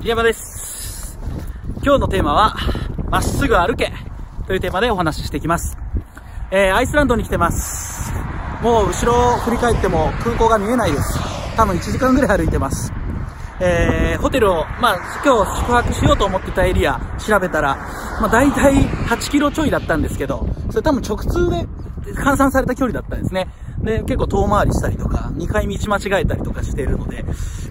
入山です。今日のテーマは、まっすぐ歩けというテーマでお話ししていきます。えー、アイスランドに来てます。もう後ろを振り返っても空港が見えないです。多分1時間ぐらい歩いてます。えー、ホテルを、まあ、今日宿泊しようと思ってたエリア調べたら、まあ、大体8キロちょいだったんですけど、それ多分直通で換算された距離だったんですね。で、結構遠回りしたりとか、2回道間違えたりとかしているので、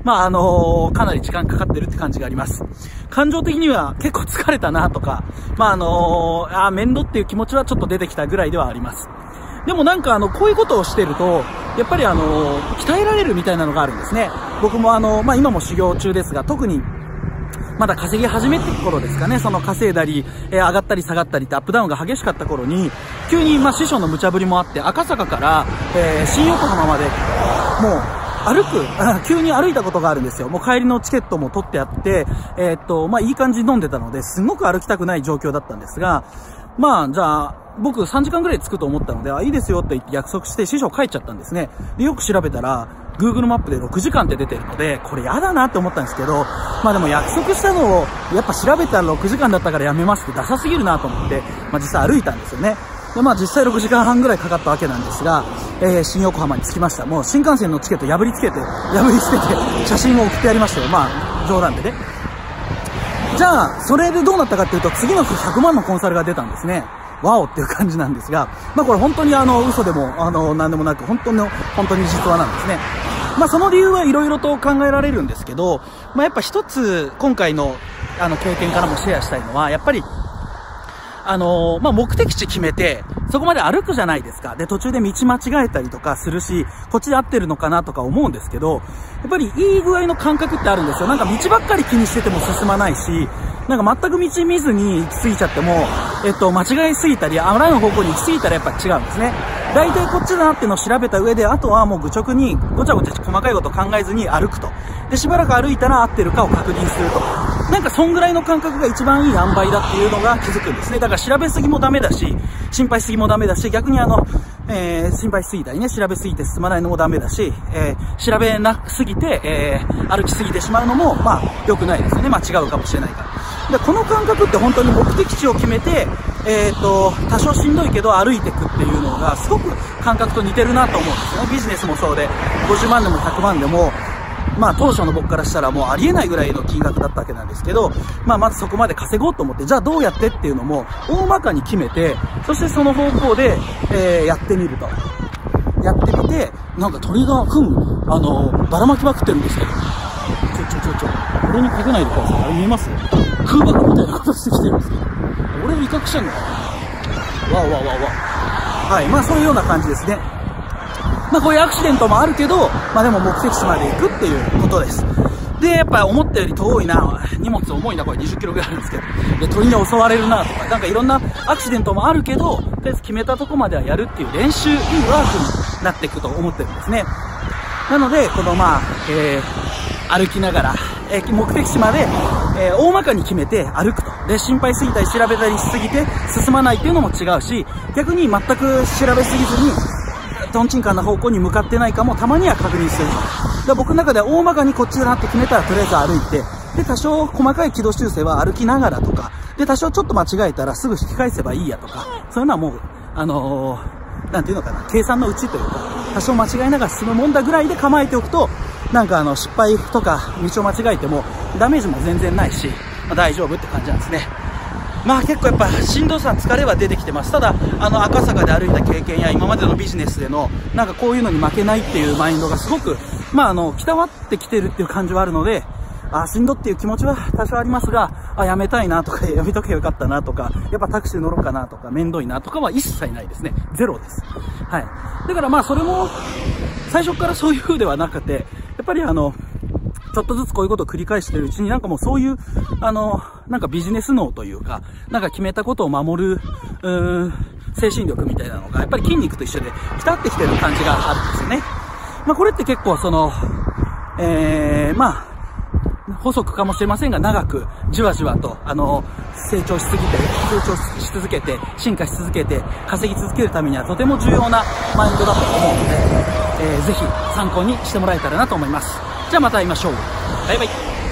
まあ、あのーかなり時間かかってるって感じがあります。感情的には結構疲れたなとか、まあ、あのーあ、面倒っていう気持ちはちょっと出てきたぐらいではあります。でもなんかあの、こういうことをしてると、やっぱりあの、鍛えられるみたいなのがあるんですね。僕もあの、まあ、今も修行中ですが、特に、まだ稼ぎ始めてる頃ですかね、その稼いだり、えー上がったり下がったりってアップダウンが激しかった頃に、急に、まあ、師匠の無茶ぶりもあって、赤坂から、えー新横浜まで、もう、歩く、急に歩いたことがあるんですよ。もう帰りのチケットも取ってあって、えーっと、まあ、いい感じに飲んでたので、すごく歩きたくない状況だったんですが、まあ、じゃあ、僕3時間ぐらい着くと思ったので、あ、いいですよって言って約束して師匠帰っちゃったんですね。で、よく調べたら、Google マップで6時間って出てるので、これやだなって思ったんですけど、まあでも約束したのを、やっぱ調べたら6時間だったからやめますってダサすぎるなと思って、まあ実際歩いたんですよね。で、まあ実際6時間半ぐらいかかったわけなんですが、えー、新横浜に着きました。もう新幹線のチケット破りつけて、破り捨てて、写真を送ってやりましたよ。まあ、冗談でね。じゃあ、それでどうなったかっていうと、次の日100万のコンサルが出たんですね。ワオっていう感じなんですが、まあこれ本当にあの、嘘でも、あの、なんでもなく、本当の、本当に実話なんですね。まあその理由はいろいろと考えられるんですけど、まあやっぱ一つ、今回の、あの、経験からもシェアしたいのは、やっぱり、あのまあ、目的地決めて、そこまで歩くじゃないですか。で、途中で道間違えたりとかするし、こっちで合ってるのかなとか思うんですけど、やっぱりいい具合の感覚ってあるんですよ。なんか道ばっかり気にしてても進まないし、なんか全く道見ずに行き過ぎちゃっても、えっと、間違いすぎたり、あらぬ方向に行き過ぎたらやっぱ違うんですね。大体こっちだなってのを調べた上で、あとはもう愚直にごちゃごちゃ細かいこと考えずに歩くと。で、しばらく歩いたら合ってるかを確認すると。なんかそんぐらいの感覚が一番いい塩梅だっていうのが気づくんですね。だから調べすぎもダメだし、心配すぎもダメだし、逆にあの、えー、心配すぎたりね、調べすぎて進まないのもダメだし、えー、調べなすぎて、えー、歩きすぎてしまうのも、まあ、良くないですよね。まあ違うかもしれないから。で、この感覚って本当に目的地を決めて、えっ、と、多少しんどいけど歩いていくっていうのが、すごく感覚と似てるなと思うんですよね。ビジネスもそうで、50万でも100万でも、まあ当初の僕からしたらもうありえないぐらいの金額だったわけなんですけど、まあまずそこまで稼ごうと思って、じゃあどうやってっていうのも大まかに決めて、そしてその方向で、えーやってみると。やってみて、なんか鳥が、ふん、あの、ばらまきまくってるんですけど、ちょちょちょちょ、俺にかけないでください。あれ見えます？空爆みたいなことしてきてるんですけど、俺を威嚇してんのかなわわわわ。はい、まあそういうような感じですね。まあこういうアクシデントもあるけど、まあでも目的地まで行くっていうことです。で、やっぱ思ったより遠いな、荷物重いな、これ20キロぐらいあるんですけど、で、鳥に襲われるなとか、なんかいろんなアクシデントもあるけど、とりあえず決めたとこまではやるっていう練習、いいワークになっていくと思ってるんですね。なので、このまあ、えー、歩きながら、えー目的地まで、えー大まかに決めて歩くと。で、心配すぎたり調べたりしすぎて進まないっていうのも違うし、逆に全く調べすぎずに、トンチンカンな方向に向かってないかもたまには確認すると。で僕の中では大まかにこっちだなって決めたらとりあえず歩いて、で、多少細かい軌道修正は歩きながらとか、で、多少ちょっと間違えたらすぐ引き返せばいいやとか、そういうのはもう、あのーなんていうのかな、計算のうちというか、多少間違えながら進むもんだぐらいで構えておくと、なんかあの、失敗とか道を間違えても、ダメージも全然ないし、まあ、大丈夫って感じなんですね。まあ結構やっぱしんどさ、疲れは出てきてます。ただ、あの赤坂で歩いた経験や今までのビジネスでの、なんかこういうのに負けないっていうマインドがすごく、まああの、鍛わってきてるっていう感じはあるので、あ、しんどっていう気持ちは多少ありますが、あ、やめたいなとか、やめとけばよかったなとか、やっぱタクシー乗ろうかなとか、面倒いなとかは一切ないですね。ゼロです。はい。だからまあそれも、最初からそういう風ではなくて、やっぱりあの、ちょっとずつこういうことを繰り返してるうちになんかもうそういう、あの、なんかビジネス脳というか、なんか決めたことを守る、うーん、精神力みたいなのが、やっぱり筋肉と一緒で、ピタってきてる感じがあるんですよね。まあこれって結構その、えー、まあ、細くかもしれませんが、長く、じわじわと、あの、成長しすぎて、成長し続けて、進化し続けて、稼ぎ続けるためにはとても重要なマインドだと思うので、えー、ぜひ参考にしてもらえたらなと思います。じゃあまた会いましょう。バイバイ。